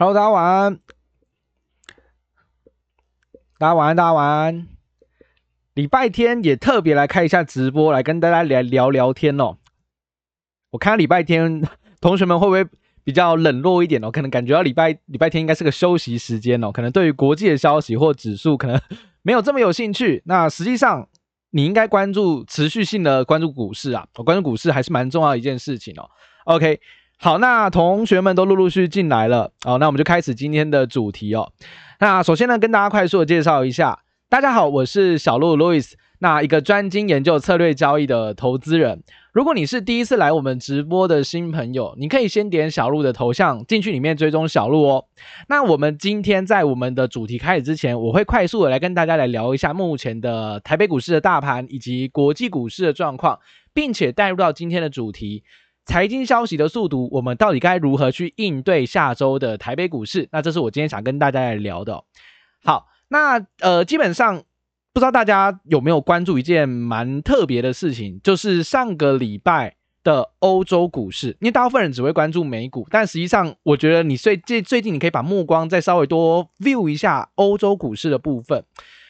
Hello，大家晚安。大家晚安，大家晚安。礼拜天也特别来开一下直播，来跟大家来聊聊天哦。我看礼拜天同学们会不会比较冷落一点哦？可能感觉到礼拜礼拜天应该是个休息时间哦。可能对于国际的消息或指数，可能没有这么有兴趣。那实际上，你应该关注持续性的关注股市啊。我关注股市还是蛮重要的一件事情哦。OK。好，那同学们都陆陆续续进来了，好，那我们就开始今天的主题哦。那首先呢，跟大家快速的介绍一下，大家好，我是小鹿 Louis，那一个专精研究策略交易的投资人。如果你是第一次来我们直播的新朋友，你可以先点小鹿的头像进去里面追踪小鹿哦。那我们今天在我们的主题开始之前，我会快速的来跟大家来聊一下目前的台北股市的大盘以及国际股市的状况，并且带入到今天的主题。财经消息的速读，我们到底该如何去应对下周的台北股市？那这是我今天想跟大家来聊的。好，那呃，基本上不知道大家有没有关注一件蛮特别的事情，就是上个礼拜的欧洲股市。因为大部分人只会关注美股，但实际上我觉得你最最最近你可以把目光再稍微多 view 一下欧洲股市的部分。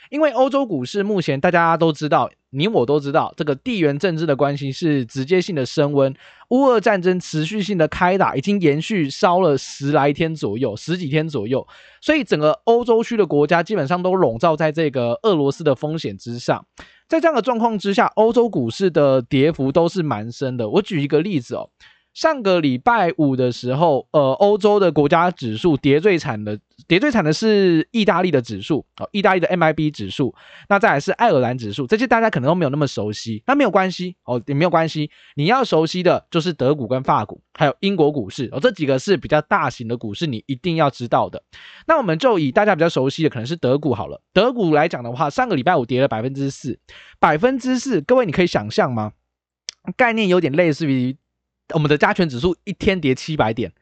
因为欧洲股市目前大家都知道，你我都知道，这个地缘政治的关系是直接性的升温，乌俄战争持续性的开打，已经延续烧了十来天左右，十几天左右，所以整个欧洲区的国家基本上都笼罩在这个俄罗斯的风险之上。在这样的状况之下，欧洲股市的跌幅都是蛮深的。我举一个例子哦。上个礼拜五的时候，呃，欧洲的国家指数跌最惨的，跌最惨的是意大利的指数哦，意大利的 MIB 指数，那再来是爱尔兰指数，这些大家可能都没有那么熟悉，那没有关系哦，也没有关系，你要熟悉的就是德股跟法股，还有英国股市哦，这几个是比较大型的股市，你一定要知道的。那我们就以大家比较熟悉的，可能是德股好了，德股来讲的话，上个礼拜五跌了百分之四，百分之四，各位你可以想象吗？概念有点类似于。我们的加权指数一天跌七百点，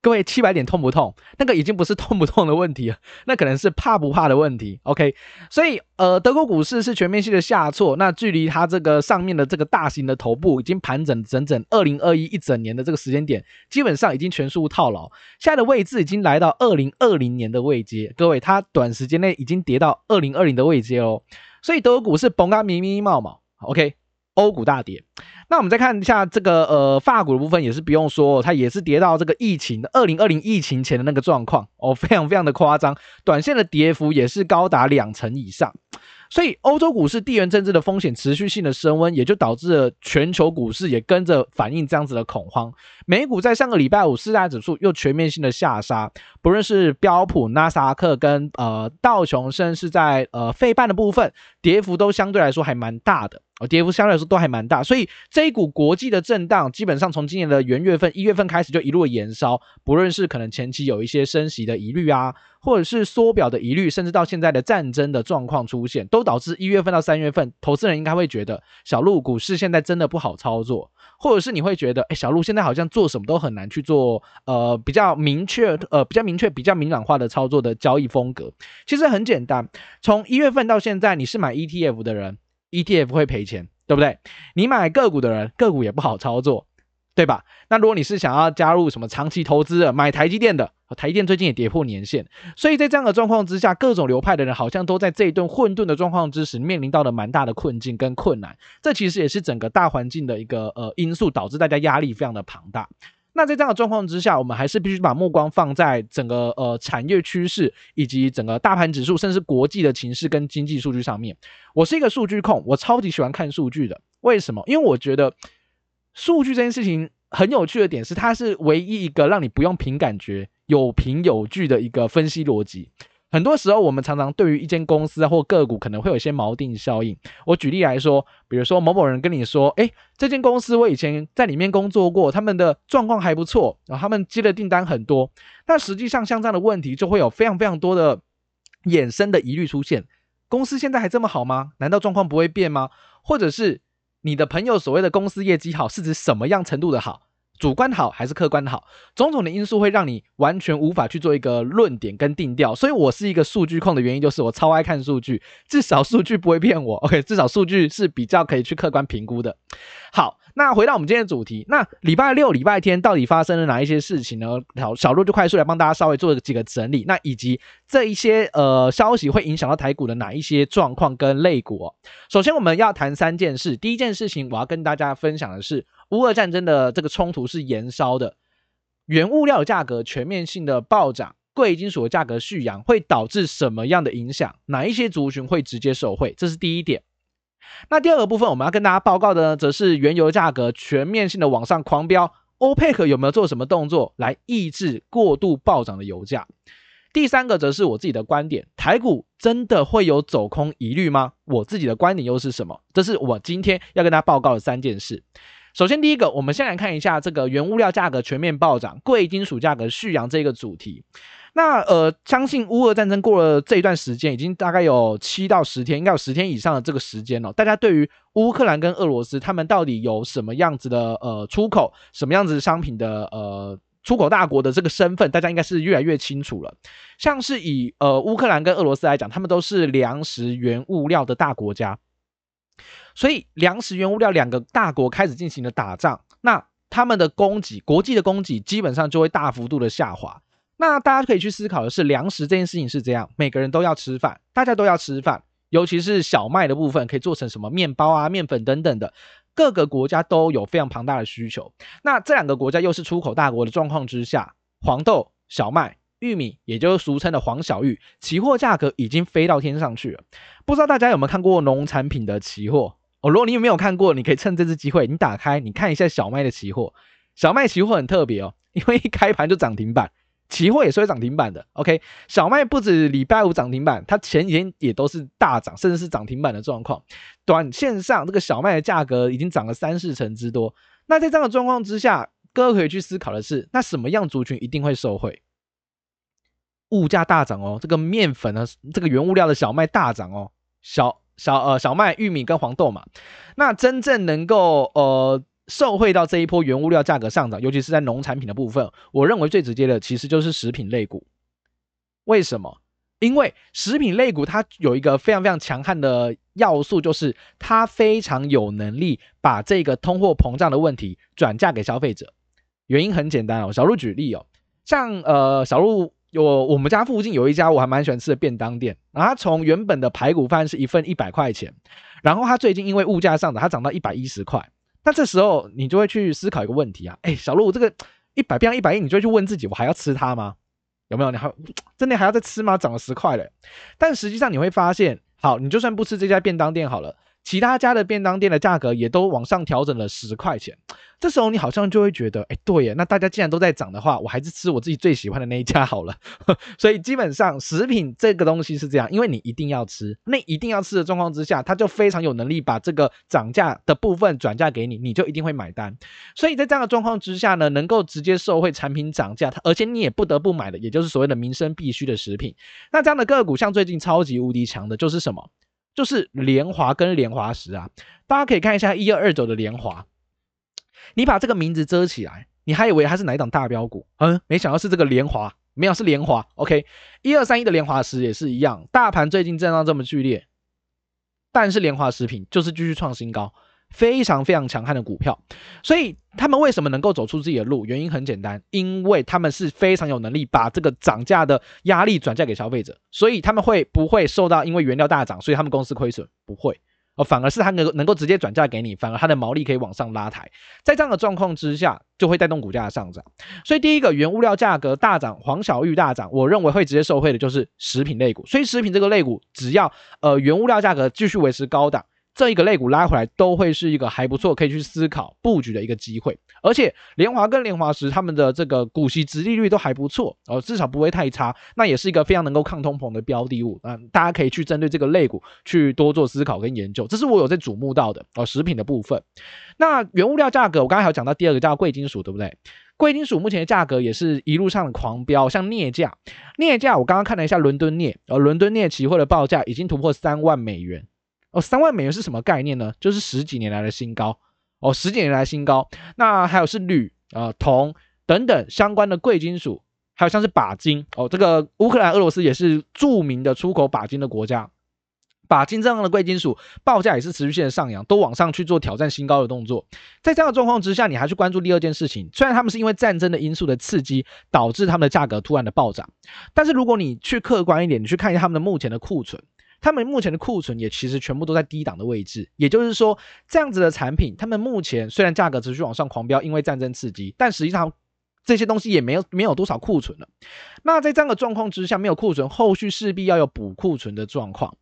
各位七百点痛不痛？那个已经不是痛不痛的问题了，那可能是怕不怕的问题。OK，所以呃，德国股市是全面性的下挫，那距离它这个上面的这个大型的头部已经盘整整整二零二一一整年的这个时间点，基本上已经全数套牢，现在的位置已经来到二零二零年的位阶，各位，它短时间内已经跌到二零二零的位阶哦，所以德国股市崩啊咪咪冒冒，OK，欧股大跌。那我们再看一下这个呃，法股的部分也是不用说，它也是跌到这个疫情二零二零疫情前的那个状况哦，非常非常的夸张，短线的跌幅也是高达两成以上。所以欧洲股市地缘政治的风险持续性的升温，也就导致了全球股市也跟着反映这样子的恐慌。美股在上个礼拜五四大指数又全面性的下杀，不论是标普、纳斯达克跟呃道琼，甚至是在呃费半的部分，跌幅都相对来说还蛮大的。哦，跌幅相对来说都还蛮大，所以这一股国际的震荡，基本上从今年的元月份、一月份开始就一路延烧。不论是可能前期有一些升息的疑虑啊，或者是缩表的疑虑，甚至到现在的战争的状况出现，都导致一月份到三月份，投资人应该会觉得小鹿股市现在真的不好操作，或者是你会觉得，哎，小鹿现在好像做什么都很难去做，呃，比较明确，呃，比较明确、比较明朗化的操作的交易风格。其实很简单，从一月份到现在，你是买买 ETF 的人。ETF 会赔钱，对不对？你买个股的人，个股也不好操作，对吧？那如果你是想要加入什么长期投资的，买台积电的，台积电最近也跌破年线，所以在这样的状况之下，各种流派的人好像都在这一顿混沌的状况之时，面临到了蛮大的困境跟困难。这其实也是整个大环境的一个呃因素，导致大家压力非常的庞大。那在这样的状况之下，我们还是必须把目光放在整个呃产业趋势以及整个大盘指数，甚至国际的情势跟经济数据上面。我是一个数据控，我超级喜欢看数据的。为什么？因为我觉得数据这件事情很有趣的点是，它是唯一一个让你不用凭感觉、有凭有据的一个分析逻辑。很多时候，我们常常对于一间公司或个股可能会有一些锚定效应。我举例来说，比如说某某人跟你说：“诶，这间公司我以前在里面工作过，他们的状况还不错，然后他们接的订单很多。”但实际上，像这样的问题就会有非常非常多的衍生的疑虑出现。公司现在还这么好吗？难道状况不会变吗？或者是你的朋友所谓的公司业绩好，是指什么样程度的好？主观好还是客观好，种种的因素会让你完全无法去做一个论点跟定调。所以我是一个数据控的原因，就是我超爱看数据，至少数据不会骗我。OK，至少数据是比较可以去客观评估的。好，那回到我们今天的主题，那礼拜六、礼拜天到底发生了哪一些事情呢？小小路就快速来帮大家稍微做几个整理，那以及这一些呃消息会影响到台股的哪一些状况跟类股哦。首先我们要谈三件事，第一件事情我要跟大家分享的是，乌俄战争的这个冲突是延烧的，原物料价格全面性的暴涨，贵金属的价格续扬，会导致什么样的影响？哪一些族群会直接受惠？这是第一点。那第二个部分，我们要跟大家报告的呢，则是原油价格全面性的往上狂飙欧佩克有没有做什么动作来抑制过度暴涨的油价？第三个则是我自己的观点，台股真的会有走空疑虑吗？我自己的观点又是什么？这是我今天要跟大家报告的三件事。首先，第一个，我们先来看一下这个原物料价格全面暴涨，贵金属价格续扬这个主题。那呃，相信乌俄战争过了这一段时间，已经大概有七到十天，应该有十天以上的这个时间了。大家对于乌克兰跟俄罗斯，他们到底有什么样子的呃出口，什么样子商品的呃出口大国的这个身份，大家应该是越来越清楚了。像是以呃乌克兰跟俄罗斯来讲，他们都是粮食原物料的大国家，所以粮食原物料两个大国开始进行了打仗，那他们的供给，国际的供给基本上就会大幅度的下滑。那大家可以去思考的是，粮食这件事情是这样，每个人都要吃饭，大家都要吃饭，尤其是小麦的部分，可以做成什么面包啊、面粉等等的，各个国家都有非常庞大的需求。那这两个国家又是出口大国的状况之下，黄豆、小麦、玉米，也就是俗称的黄小玉，期货价格已经飞到天上去了。不知道大家有没有看过农产品的期货？哦，如果你有没有看过，你可以趁这次机会，你打开你看一下小麦的期货。小麦期货很特别哦，因为一开盘就涨停板。期货也是会涨停板的，OK，小麦不止礼拜五涨停板，它前几天也都是大涨，甚至是涨停板的状况。短线上这个小麦的价格已经涨了三四成之多。那在这样的状况之下，各位可以去思考的是，那什么样族群一定会受惠？物价大涨哦，这个面粉呢，这个原物料的小麦大涨哦，小小呃小麦、玉米跟黄豆嘛，那真正能够呃。受惠到这一波原物料价格上涨，尤其是在农产品的部分，我认为最直接的其实就是食品类股。为什么？因为食品类股它有一个非常非常强悍的要素，就是它非常有能力把这个通货膨胀的问题转嫁给消费者。原因很简单哦，小路举例哦，像呃小路有我们家附近有一家我还蛮喜欢吃的便当店，然后它从原本的排骨饭是一份一百块钱，然后它最近因为物价上涨，它涨到一百一十块。那这时候你就会去思考一个问题啊，哎，小路，这个一百变一百一，你就会去问自己，我还要吃它吗？有没有？你还真的还要再吃吗？涨了十块了，但实际上你会发现，好，你就算不吃这家便当店好了。其他家的便当店的价格也都往上调整了十块钱，这时候你好像就会觉得，哎，对耶，那大家既然都在涨的话，我还是吃我自己最喜欢的那一家好了。所以基本上食品这个东西是这样，因为你一定要吃，那一定要吃的状况之下，它就非常有能力把这个涨价的部分转嫁给你，你就一定会买单。所以在这样的状况之下呢，能够直接受惠产品涨价，而且你也不得不买的，也就是所谓的民生必需的食品。那这样的个股，像最近超级无敌强的就是什么？就是联华跟联华石啊，大家可以看一下一二二九的联华，你把这个名字遮起来，你还以为它是哪一档大标股？嗯，没想到是这个联华，没有是联华。OK，一二三一的联华石也是一样，大盘最近震荡这么剧烈，但是联华食品就是继续创新高。非常非常强悍的股票，所以他们为什么能够走出自己的路？原因很简单，因为他们是非常有能力把这个涨价的压力转嫁给消费者，所以他们会不会受到因为原料大涨，所以他们公司亏损？不会哦，反而是他能能够直接转嫁给你，反而他的毛利可以往上拉抬，在这样的状况之下，就会带动股价的上涨。所以第一个，原物料价格大涨，黄小玉大涨，我认为会直接受惠的就是食品类股。所以食品这个类股，只要呃原物料价格继续维持高档。这一个类股拉回来都会是一个还不错，可以去思考布局的一个机会。而且联华跟联华石他们的这个股息殖利率都还不错哦，至少不会太差。那也是一个非常能够抗通膨的标的物。嗯，大家可以去针对这个类股去多做思考跟研究。这是我有在瞩目到的哦，食品的部分。那原物料价格，我刚才有讲到第二个叫贵金属，对不对？贵金属目前的价格也是一路上的狂飙，像镍价，镍价我刚刚看了一下伦敦镍，呃，伦敦镍期货的报价已经突破三万美元。哦，三万美元是什么概念呢？就是十几年来的新高哦，十几年来新高。那还有是铝啊、铜等等相关的贵金属，还有像是钯金哦，这个乌克兰、俄罗斯也是著名的出口钯金的国家。把金这样的贵金属报价也是持续性的上扬，都往上去做挑战新高的动作。在这样的状况之下，你还去关注第二件事情，虽然他们是因为战争的因素的刺激，导致他们的价格突然的暴涨，但是如果你去客观一点，你去看一下他们的目前的库存，他们目前的库存也其实全部都在低档的位置。也就是说，这样子的产品，他们目前虽然价格持续往上狂飙，因为战争刺激，但实际上这些东西也没有没有多少库存了。那在这样的状况之下，没有库存，后续势必要有补库存的状况。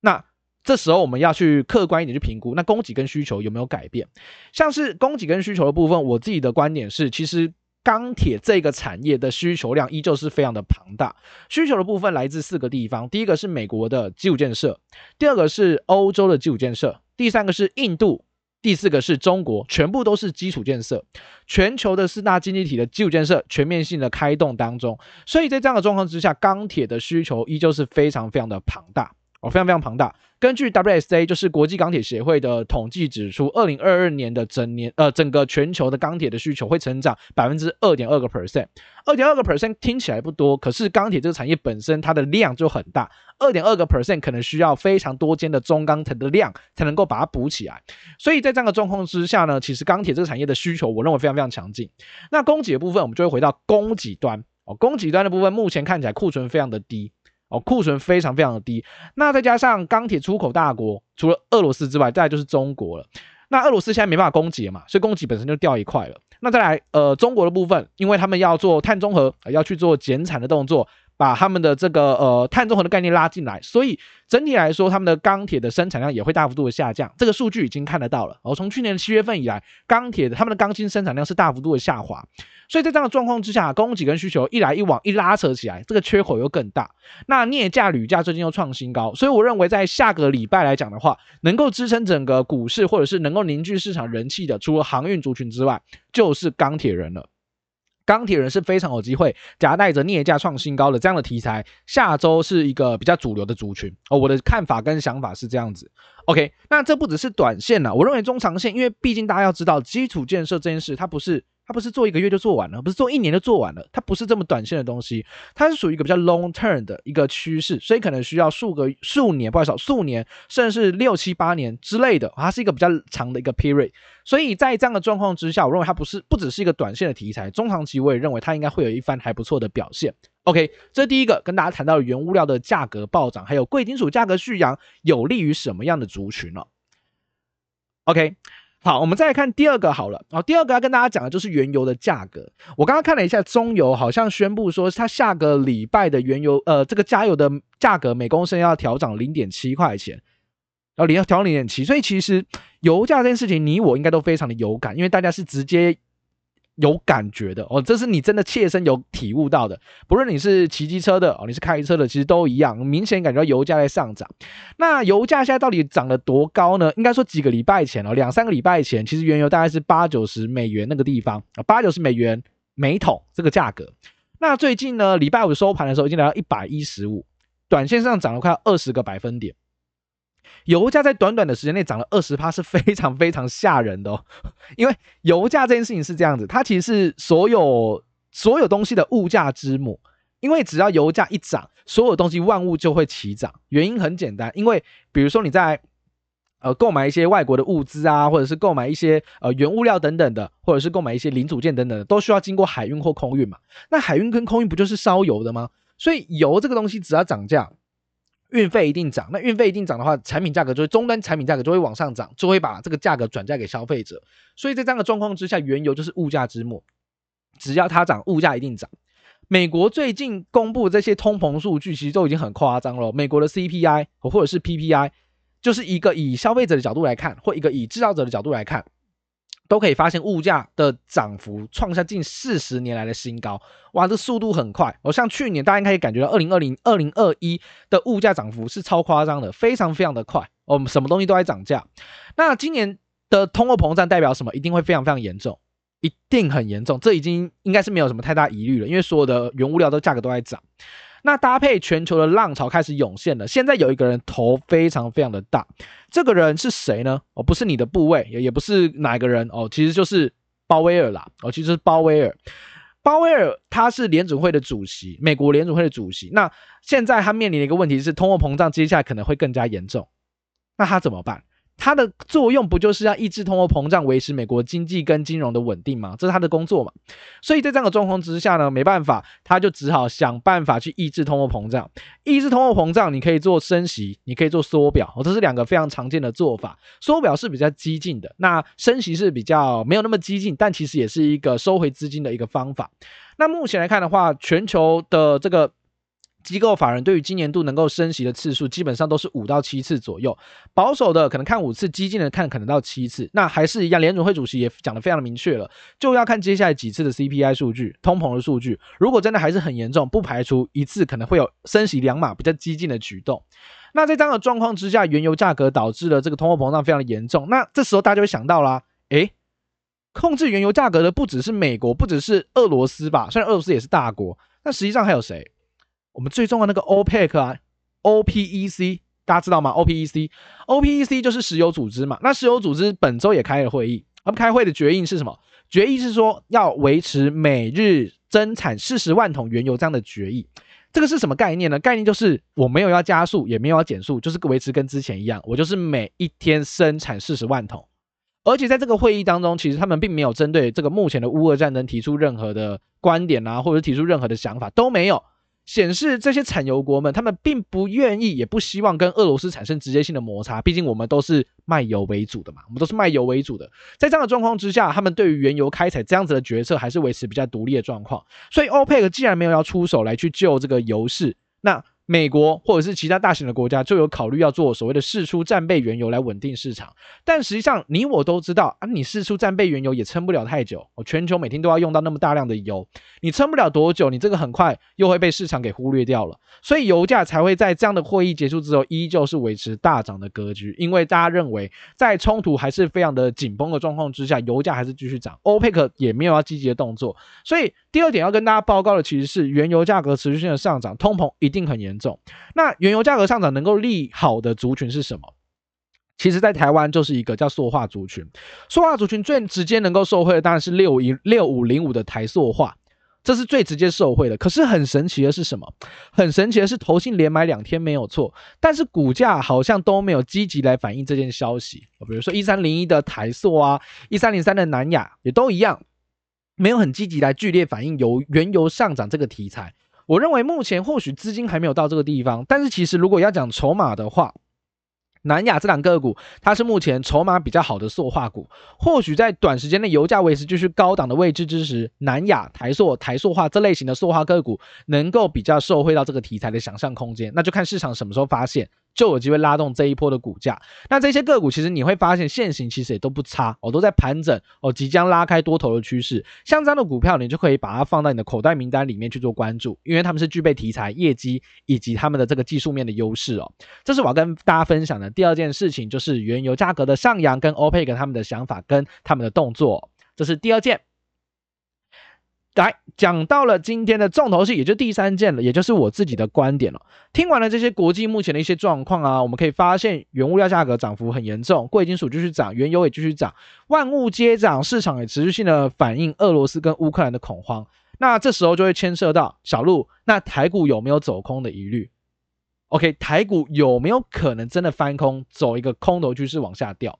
那这时候我们要去客观一点去评估，那供给跟需求有没有改变？像是供给跟需求的部分，我自己的观点是，其实钢铁这个产业的需求量依旧是非常的庞大。需求的部分来自四个地方，第一个是美国的基础建设，第二个是欧洲的基础建设，第三个是印度，第四个是中国，全部都是基础建设。全球的四大经济体的基础建设全面性的开动当中，所以在这样的状况之下，钢铁的需求依旧是非常非常的庞大。哦，非常非常庞大。根据 WSA，就是国际钢铁协会的统计指出，二零二二年的整年，呃，整个全球的钢铁的需求会成长百分之二点二个 percent。二点二个 percent 听起来不多，可是钢铁这个产业本身它的量就很大，二点二个 percent 可能需要非常多间的中钢层的量才能够把它补起来。所以在这样的状况之下呢，其实钢铁这个产业的需求，我认为非常非常强劲。那供给的部分，我们就会回到供给端。哦，供给端的部分目前看起来库存非常的低。哦，库存非常非常的低，那再加上钢铁出口大国，除了俄罗斯之外，再来就是中国了。那俄罗斯现在没办法供给嘛，所以供给本身就掉一块了。那再来，呃，中国的部分，因为他们要做碳中和，要去做减产的动作。把他们的这个呃碳中和的概念拉进来，所以整体来说，他们的钢铁的生产量也会大幅度的下降。这个数据已经看得到了。哦，从去年七月份以来，钢铁的他们的钢筋生产量是大幅度的下滑。所以在这样的状况之下，供给跟需求一来一往一拉扯起来，这个缺口又更大。那镍价、铝价最近又创新高，所以我认为在下个礼拜来讲的话，能够支撑整个股市或者是能够凝聚市场人气的，除了航运族群之外，就是钢铁人了。钢铁人是非常有机会夹带着镍价创新高的这样的题材，下周是一个比较主流的族群哦。我的看法跟想法是这样子。OK，那这不只是短线了，我认为中长线，因为毕竟大家要知道，基础建设这件事它不是。它不是做一个月就做完了，不是做一年就做完了，它不是这么短线的东西，它是属于一个比较 long term 的一个趋势，所以可能需要数个数年，不好意思，数年，甚至是六七八年之类的，它是一个比较长的一个 period。所以在这样的状况之下，我认为它不是不只是一个短线的题材，中长期我也认为它应该会有一番还不错的表现。OK，这是第一个跟大家谈到的原物料的价格暴涨，还有贵金属价格续扬，有利于什么样的族群呢？OK。好，我们再来看第二个好了。好，第二个要跟大家讲的就是原油的价格。我刚刚看了一下，中油好像宣布说，它下个礼拜的原油，呃，这个加油的价格每公升要调涨零点七块钱，然后零要调零点七。所以其实油价这件事情，你我应该都非常的有感，因为大家是直接。有感觉的哦，这是你真的切身有体悟到的。不论你是骑机车的哦，你是开车的，其实都一样，明显感觉到油价在上涨。那油价现在到底涨了多高呢？应该说几个礼拜前哦，两三个礼拜前，其实原油大概是八九十美元那个地方啊，八九十美元每桶这个价格。那最近呢，礼拜五收盘的时候已经来到一百一十五，短线上涨了快二十个百分点。油价在短短的时间内涨了二十趴，是非常非常吓人的哦。因为油价这件事情是这样子，它其实是所有所有东西的物价之母。因为只要油价一涨，所有东西万物就会齐涨。原因很简单，因为比如说你在呃购买一些外国的物资啊，或者是购买一些呃原物料等等的，或者是购买一些零组件等等的，都需要经过海运或空运嘛。那海运跟空运不就是烧油的吗？所以油这个东西只要涨价。运费一定涨，那运费一定涨的话，产品价格就会终端产品价格就会往上涨，就会把这个价格转嫁给消费者。所以在这样的状况之下，原油就是物价之母，只要它涨，物价一定涨。美国最近公布这些通膨数据，其实都已经很夸张了。美国的 CPI 或者是 PPI，就是一个以消费者的角度来看，或一个以制造者的角度来看。都可以发现物价的涨幅创下近四十年来的新高，哇，这速度很快。哦，像去年大家应该可以感觉到，二零二零、二零二一的物价涨幅是超夸张的，非常非常的快。我们什么东西都在涨价。那今年的通货膨胀代表什么？一定会非常非常严重，一定很严重。这已经应该是没有什么太大疑虑了，因为所有的原物料都价格都在涨。那搭配全球的浪潮开始涌现了，现在有一个人头非常非常的大，这个人是谁呢？哦，不是你的部位，也也不是哪个人哦，其实就是鲍威尔啦，哦，其实是鲍威尔。鲍威尔他是联准会的主席，美国联准会的主席。那现在他面临的一个问题是，通货膨胀接下来可能会更加严重。那他怎么办？它的作用不就是要抑制通货膨胀，维持美国经济跟金融的稳定吗？这是他的工作嘛。所以在这样的状况之下呢，没办法，他就只好想办法去抑制通货膨胀。抑制通货膨胀，你可以做升息，你可以做缩表，哦，这是两个非常常见的做法。缩表是比较激进的，那升息是比较没有那么激进，但其实也是一个收回资金的一个方法。那目前来看的话，全球的这个。机构法人对于今年度能够升息的次数，基本上都是五到七次左右，保守的可能看五次，激进的看可能到七次。那还是一样，联准会主席也讲得非常的明确了，就要看接下来几次的 CPI 数据、通膨的数据。如果真的还是很严重，不排除一次可能会有升息两码比较激进的举动。那在这样的状况之下，原油价格导致了这个通货膨胀非常的严重。那这时候大家就会想到啦，诶，控制原油价格的不只是美国，不只是俄罗斯吧？虽然俄罗斯也是大国，那实际上还有谁？我们最重要的那个 OPEC 啊，OPEC，大家知道吗？OPEC，OPEC 就是石油组织嘛。那石油组织本周也开了会议，他们开会的决议是什么？决议是说要维持每日增产四十万桶原油这样的决议。这个是什么概念呢？概念就是我没有要加速，也没有要减速，就是维持跟之前一样，我就是每一天生产四十万桶。而且在这个会议当中，其实他们并没有针对这个目前的乌俄战争提出任何的观点啊，或者提出任何的想法都没有。显示这些产油国们，他们并不愿意，也不希望跟俄罗斯产生直接性的摩擦。毕竟我们都是卖油为主的嘛，我们都是卖油为主的。在这样的状况之下，他们对于原油开采这样子的决策，还是维持比较独立的状况。所以，欧佩克既然没有要出手来去救这个油市，那。美国或者是其他大型的国家就有考虑要做所谓的释出战备原油来稳定市场，但实际上你我都知道啊，你释出战备原油也撑不了太久。哦，全球每天都要用到那么大量的油，你撑不了多久，你这个很快又会被市场给忽略掉了。所以油价才会在这样的会议结束之后，依旧是维持大涨的格局，因为大家认为在冲突还是非常的紧绷的状况之下，油价还是继续涨，欧佩克也没有要积极的动作。所以第二点要跟大家报告的其实是原油价格持续性的上涨，通膨一定很严。严重，那原油价格上涨能够利好的族群是什么？其实，在台湾就是一个叫塑化族群。塑化族群最直接能够受惠的当然是六一六五零五的台塑化，这是最直接受惠的。可是很神奇的是什么？很神奇的是，投信连买两天没有错，但是股价好像都没有积极来反映这件消息。比如说一三零一的台塑啊，一三零三的南亚也都一样，没有很积极来剧烈反映油原油上涨这个题材。我认为目前或许资金还没有到这个地方，但是其实如果要讲筹码的话，南亚这两个股它是目前筹码比较好的塑化股，或许在短时间的油价维持继续高档的位置之时，南亚、台塑、台塑化这类型的塑化个股能够比较受惠到这个题材的想象空间，那就看市场什么时候发现。就有机会拉动这一波的股价。那这些个股其实你会发现线型其实也都不差哦，都在盘整哦，即将拉开多头的趋势。像这样的股票，你就可以把它放在你的口袋名单里面去做关注，因为他们是具备题材、业绩以及他们的这个技术面的优势哦。这是我要跟大家分享的第二件事情，就是原油价格的上扬跟 OPEC 他们的想法跟他们的动作，这是第二件。来讲到了今天的重头戏，也就第三件了，也就是我自己的观点了。听完了这些国际目前的一些状况啊，我们可以发现，原物料价格涨幅很严重，贵金属继续涨，原油也继续涨，万物皆涨，市场也持续性的反映俄罗斯跟乌克兰的恐慌。那这时候就会牵涉到小路，那台股有没有走空的疑虑？OK，台股有没有可能真的翻空，走一个空头趋势往下掉？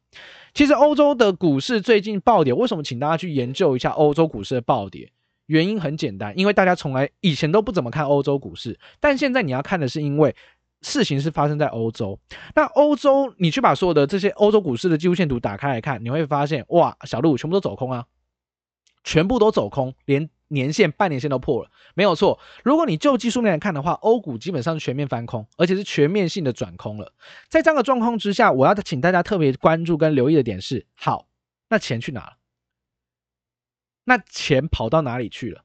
其实欧洲的股市最近暴跌，为什么？请大家去研究一下欧洲股市的暴跌。原因很简单，因为大家从来以前都不怎么看欧洲股市，但现在你要看的是，因为事情是发生在欧洲。那欧洲，你去把所有的这些欧洲股市的技术线图打开来看，你会发现，哇，小路全部都走空啊，全部都走空，连年线、半年线都破了，没有错。如果你就技术面来看的话，欧股基本上是全面翻空，而且是全面性的转空了。在这样的状况之下，我要请大家特别关注跟留意的点是，好，那钱去哪了？那钱跑到哪里去了？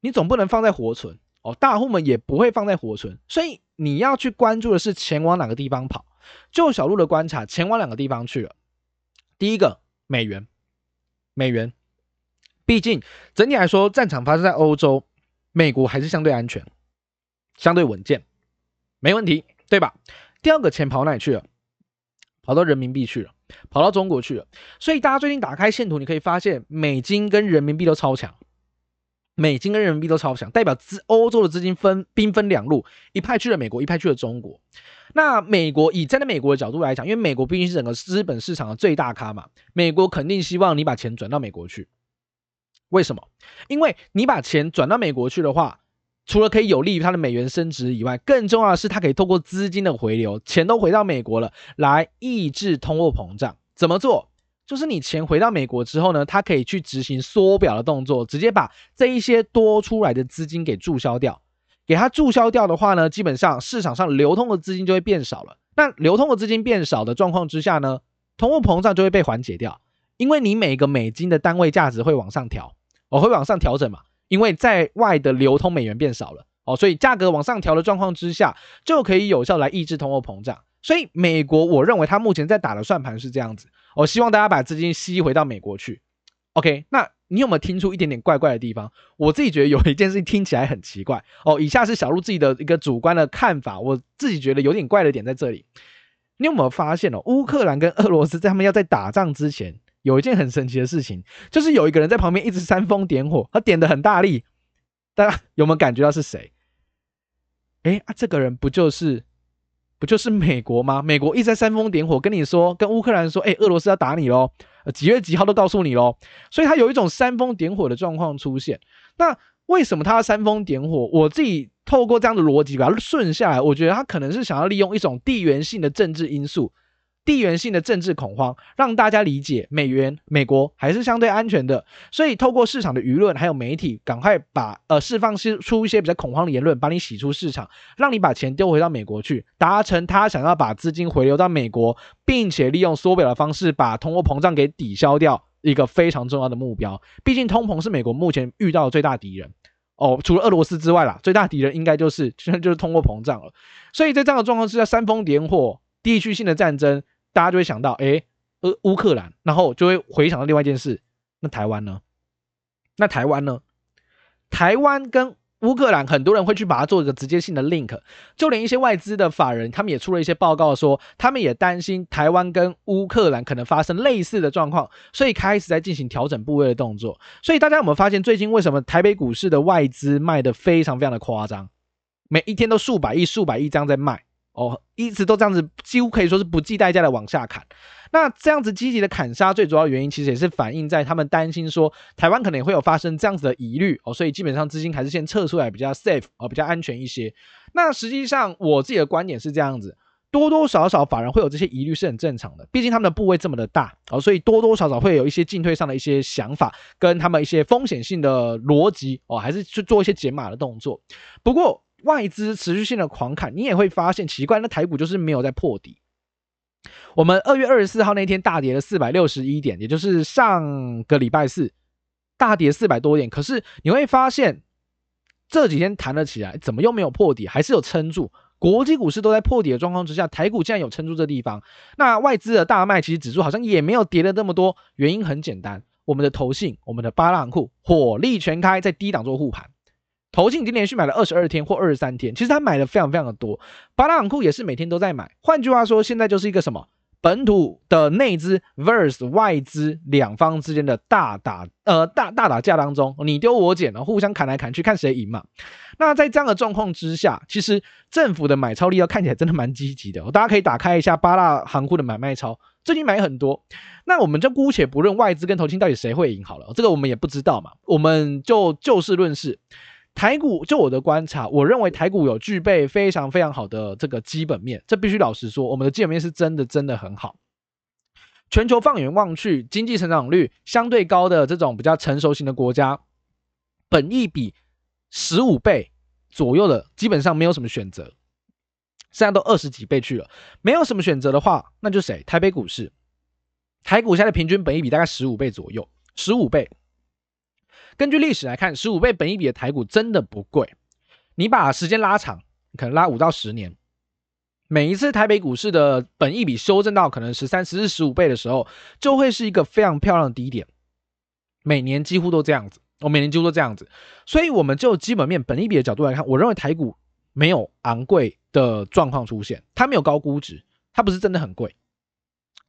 你总不能放在活存哦，大户们也不会放在活存，所以你要去关注的是钱往哪个地方跑。就小路的观察，钱往两个地方去了。第一个，美元，美元，毕竟整体来说，战场发生在欧洲，美国还是相对安全，相对稳健，没问题，对吧？第二个，钱跑哪里去了？跑到人民币去了。跑到中国去了，所以大家最近打开线图，你可以发现美金跟人民币都超强，美金跟人民币都超强，代表资欧洲的资金分兵分两路，一派去了美国，一派去了中国。那美国以站在美国的角度来讲，因为美国毕竟是整个资本市场的最大咖嘛，美国肯定希望你把钱转到美国去。为什么？因为你把钱转到美国去的话，除了可以有利于它的美元升值以外，更重要的是它可以透过资金的回流，钱都回到美国了，来抑制通货膨胀。怎么做？就是你钱回到美国之后呢，它可以去执行缩表的动作，直接把这一些多出来的资金给注销掉。给它注销掉的话呢，基本上市场上流通的资金就会变少了。那流通的资金变少的状况之下呢，通货膨胀就会被缓解掉，因为你每个美金的单位价值会往上调，哦，会往上调整嘛，因为在外的流通美元变少了，哦，所以价格往上调的状况之下，就可以有效来抑制通货膨胀。所以美国，我认为他目前在打的算盘是这样子。我希望大家把资金吸回到美国去。OK，那你有没有听出一点点怪怪的地方？我自己觉得有一件事情听起来很奇怪哦。以下是小鹿自己的一个主观的看法，我自己觉得有点怪的点在这里。你有没有发现哦？乌克兰跟俄罗斯在他们要在打仗之前，有一件很神奇的事情，就是有一个人在旁边一直煽风点火，他点的很大力。大家有没有感觉到是谁？哎啊，这个人不就是？不就是美国吗？美国一直在煽风点火，跟你说，跟乌克兰说，哎，俄罗斯要打你喽，几月几号都告诉你喽。所以他有一种煽风点火的状况出现。那为什么他要煽风点火？我自己透过这样的逻辑把它顺下来，我觉得他可能是想要利用一种地缘性的政治因素。地缘性的政治恐慌，让大家理解美元、美国还是相对安全的，所以透过市场的舆论还有媒体，赶快把呃释放出一些比较恐慌的言论，把你洗出市场，让你把钱丢回到美国去，达成他想要把资金回流到美国，并且利用缩表的方式把通货膨胀给抵消掉一个非常重要的目标。毕竟通膨是美国目前遇到的最大敌人哦，除了俄罗斯之外啦，最大敌人应该就是现在就是通货膨胀了。所以在这样的状况之下，煽风点火、地区性的战争。大家就会想到，诶，呃，乌克兰，然后就会回想到另外一件事，那台湾呢？那台湾呢？台湾跟乌克兰，很多人会去把它做一个直接性的 link，就连一些外资的法人，他们也出了一些报告说，他们也担心台湾跟乌克兰可能发生类似的状况，所以开始在进行调整部位的动作。所以大家有没有发现，最近为什么台北股市的外资卖的非常非常的夸张，每一天都数百亿、数百亿这样在卖？哦，一直都这样子，几乎可以说是不计代价的往下砍。那这样子积极的砍杀，最主要原因其实也是反映在他们担心说台湾可能也会有发生这样子的疑虑哦，所以基本上资金还是先撤出来比较 safe 哦，比较安全一些。那实际上我自己的观点是这样子，多多少少法人会有这些疑虑是很正常的，毕竟他们的部位这么的大哦，所以多多少少会有一些进退上的一些想法，跟他们一些风险性的逻辑哦，还是去做一些解码的动作。不过。外资持续性的狂砍，你也会发现奇怪，那台股就是没有在破底。我们二月二十四号那天大跌了四百六十一点，也就是上个礼拜四大跌四百多点。可是你会发现这几天弹了起来，怎么又没有破底，还是有撑住？国际股市都在破底的状况之下，台股竟然有撑住这地方。那外资的大卖，其实指数好像也没有跌了那么多。原因很简单，我们的投信，我们的八大行库火力全开，在低档做护盘。投信已经连续买了二十二天或二十三天，其实他买的非常非常的多。八大行库也是每天都在买。换句话说，现在就是一个什么本土的内资 vs 外资两方之间的大打呃大大打架当中，你丢我捡，互相砍来砍去，看谁赢嘛。那在这样的状况之下，其实政府的买超力要看起来真的蛮积极的。大家可以打开一下八大行库的买卖超，最近买很多。那我们就姑且不论外资跟投信到底谁会赢好了，这个我们也不知道嘛。我们就就事论事。台股，就我的观察，我认为台股有具备非常非常好的这个基本面，这必须老实说，我们的基本面是真的真的很好。全球放眼望去，经济成长率相对高的这种比较成熟型的国家，本益比十五倍左右的，基本上没有什么选择，现在都二十几倍去了，没有什么选择的话，那就谁？台北股市，台股现在平均本益比大概十五倍左右，十五倍。根据历史来看，十五倍本益比的台股真的不贵。你把时间拉长，可能拉五到十年，每一次台北股市的本益比修正到可能十三、十四、十五倍的时候，就会是一个非常漂亮的低点。每年几乎都这样子，我每年几乎都这样子。所以，我们就基本面本益比的角度来看，我认为台股没有昂贵的状况出现，它没有高估值，它不是真的很贵。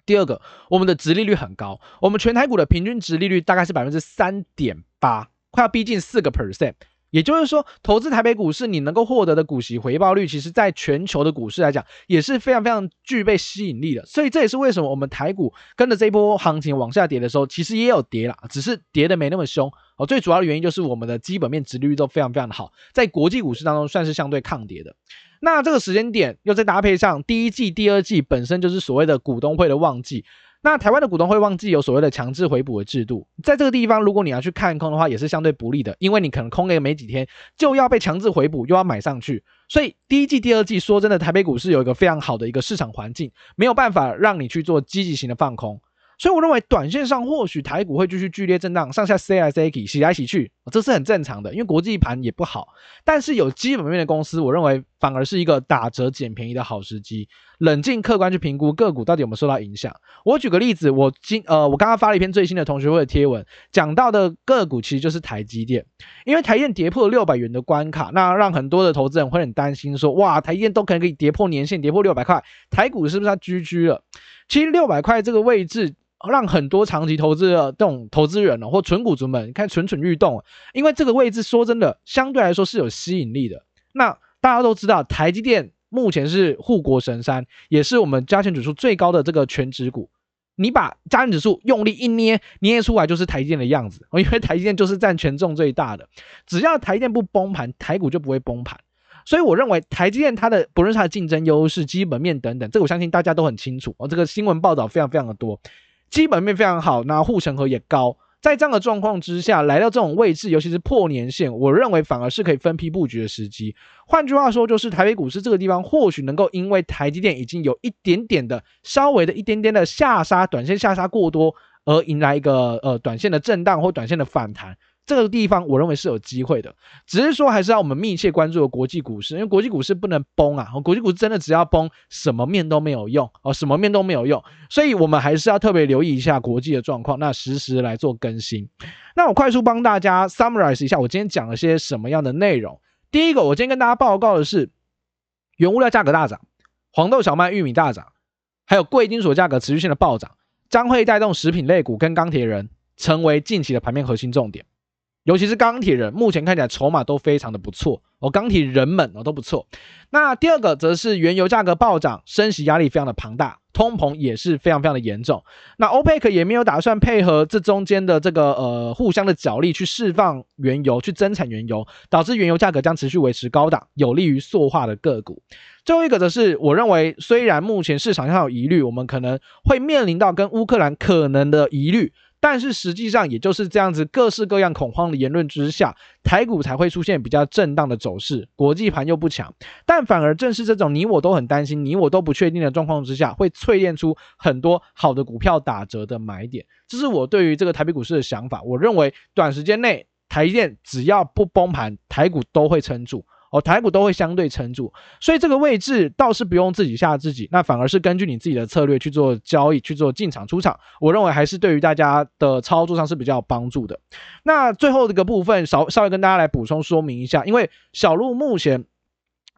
第二个，我们的殖利率很高，我们全台股的平均殖利率大概是百分之三点八，快要逼近四个 percent。也就是说，投资台北股市，你能够获得的股息回报率，其实在全球的股市来讲，也是非常非常具备吸引力的。所以这也是为什么我们台股跟着这一波行情往下跌的时候，其实也有跌啦，只是跌的没那么凶哦。最主要的原因就是我们的基本面殖利率都非常非常的好，在国际股市当中算是相对抗跌的。那这个时间点又再搭配上第一季、第二季本身就是所谓的股东会的旺季。那台湾的股东会旺季有所谓的强制回补的制度，在这个地方，如果你要去看空的话，也是相对不利的，因为你可能空个没几天就要被强制回补，又要买上去，所以第一季、第二季说真的，台北股市有一个非常好的一个市场环境，没有办法让你去做积极型的放空。所以我认为，短线上或许台股会继续剧烈震荡，上下 C I C 洗来洗去，这是很正常的，因为国际盘也不好。但是有基本面的公司，我认为反而是一个打折捡便宜的好时机。冷静客观去评估个股到底有没有受到影响。我举个例子，我今呃，我刚刚发了一篇最新的同学会的贴文，讲到的个股其实就是台积电，因为台积电跌破六百元的关卡，那让很多的投资人会很担心说，哇，台积电都可能可以跌破年线，跌破六百块，台股是不是要 GG 了？其实六百块这个位置。让很多长期投资的这种投资人哦，或存股族们，你看蠢蠢欲动，因为这个位置说真的，相对来说是有吸引力的。那大家都知道，台积电目前是护国神山，也是我们加权指数最高的这个权值股。你把加权指数用力一捏，捏出来就是台积电的样子。因为台积电就是占权重最大的，只要台积电不崩盘，台股就不会崩盘。所以我认为台积电它的不论是它的竞争优势、基本面等等，这个我相信大家都很清楚哦。这个新闻报道非常非常的多。基本面非常好，那护城河也高，在这样的状况之下，来到这种位置，尤其是破年线，我认为反而是可以分批布局的时机。换句话说，就是台北股市这个地方，或许能够因为台积电已经有一点点的、稍微的一点点的下杀，短线下杀过多，而迎来一个呃短线的震荡或短线的反弹。这个地方我认为是有机会的，只是说还是要我们密切关注的国际股市，因为国际股市不能崩啊，国际股市真的只要崩，什么面都没有用哦，什么面都没有用，所以我们还是要特别留意一下国际的状况，那实时来做更新。那我快速帮大家 summarize 一下，我今天讲了些什么样的内容。第一个，我今天跟大家报告的是，原物料价格大涨，黄豆、小麦、玉米大涨，还有贵金属价格持续性的暴涨，将会带动食品类股跟钢铁人成为近期的盘面核心重点。尤其是钢铁人，目前看起来筹码都非常的不错哦，钢铁人们哦都不错。那第二个则是原油价格暴涨，升息压力非常的庞大，通膨也是非常非常的严重。那 OPEC 也没有打算配合这中间的这个呃互相的角力去释放原油，去增产原油，导致原油价格将持续维持高档，有利于塑化的个股。最后一个则是我认为，虽然目前市场上有疑虑，我们可能会面临到跟乌克兰可能的疑虑。但是实际上，也就是这样子，各式各样恐慌的言论之下，台股才会出现比较震荡的走势。国际盘又不强，但反而正是这种你我都很担心、你我都不确定的状况之下，会淬炼出很多好的股票打折的买点。这是我对于这个台北股市的想法。我认为短时间内，台电只要不崩盘，台股都会撑住。哦，台股都会相对撑住，所以这个位置倒是不用自己吓自己，那反而是根据你自己的策略去做交易，去做进场出场。我认为还是对于大家的操作上是比较有帮助的。那最后这个部分稍稍微跟大家来补充说明一下，因为小路目前。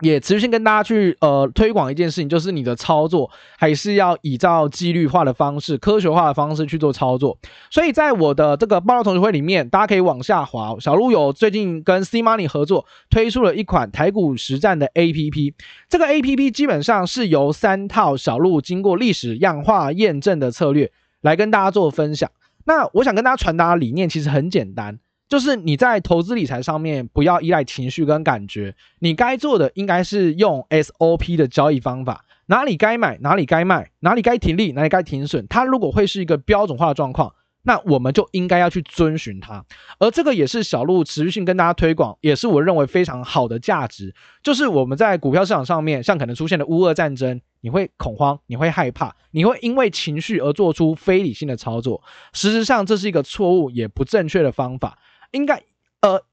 也持续性跟大家去呃推广一件事情，就是你的操作还是要依照纪律化的方式、科学化的方式去做操作。所以在我的这个报道同学会里面，大家可以往下滑。小鹿有最近跟 C Money 合作推出了一款台股实战的 APP，这个 APP 基本上是由三套小鹿经过历史样化验证的策略来跟大家做分享。那我想跟大家传达的理念其实很简单。就是你在投资理财上面不要依赖情绪跟感觉，你该做的应该是用 SOP 的交易方法，哪里该买，哪里该卖，哪里该停利，哪里该停损。它如果会是一个标准化的状况，那我们就应该要去遵循它。而这个也是小路持续性跟大家推广，也是我认为非常好的价值。就是我们在股票市场上面，像可能出现的乌俄战争，你会恐慌，你会害怕，你会因为情绪而做出非理性的操作。事实上，这是一个错误也不正确的方法。应该，呃，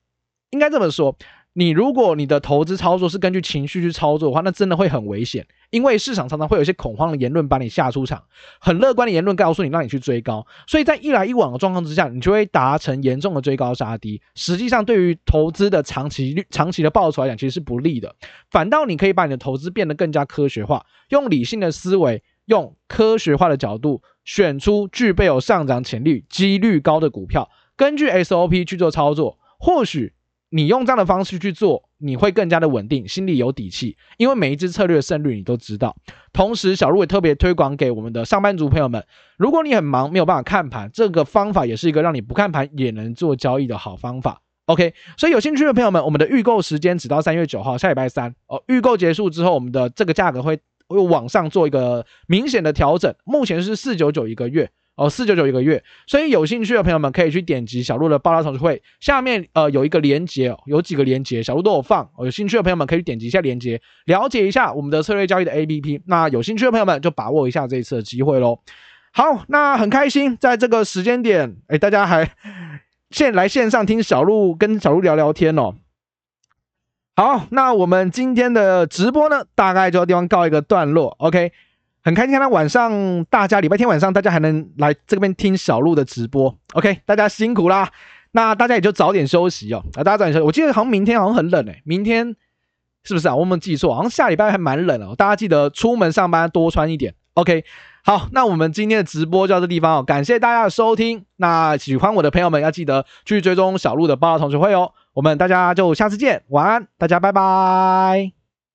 应该这么说，你如果你的投资操作是根据情绪去操作的话，那真的会很危险，因为市场常常会有一些恐慌的言论把你吓出场，很乐观的言论告诉你让你去追高，所以在一来一往的状况之下，你就会达成严重的追高杀低，实际上对于投资的长期、长期的报酬来讲，其实是不利的。反倒你可以把你的投资变得更加科学化，用理性的思维，用科学化的角度，选出具备有上涨潜力、几率高的股票。根据 SOP 去做操作，或许你用这样的方式去做，你会更加的稳定，心里有底气，因为每一支策略的胜率你都知道。同时，小鹿也特别推广给我们的上班族朋友们，如果你很忙没有办法看盘，这个方法也是一个让你不看盘也能做交易的好方法。OK，所以有兴趣的朋友们，我们的预购时间只到三月九号，下礼拜三哦。预购结束之后，我们的这个价格会会往上做一个明显的调整，目前是四九九一个月。哦，四九九一个月，所以有兴趣的朋友们可以去点击小鹿的爆料同学会下面呃有一个连结，有几个连接，小鹿都有放。有兴趣的朋友们可以点击一下连接，了解一下我们的策略交易的 APP。那有兴趣的朋友们就把握一下这一次的机会喽。好，那很开心在这个时间点，哎，大家还现来线上听小鹿跟小鹿聊聊天哦。好，那我们今天的直播呢，大概就要地方告一个段落。OK。很开心看到晚上大家礼拜天晚上大家还能来这边听小鹿的直播，OK，大家辛苦啦。那大家也就早点休息哦。啊，大家早点休息。我记得好像明天好像很冷诶、明天是不是啊？我有没有记错？好像下礼拜还蛮冷哦。大家记得出门上班多穿一点，OK。好，那我们今天的直播就到这地方哦，感谢大家的收听。那喜欢我的朋友们要记得去追踪小鹿的爆料同学会哦。我们大家就下次见，晚安，大家拜拜。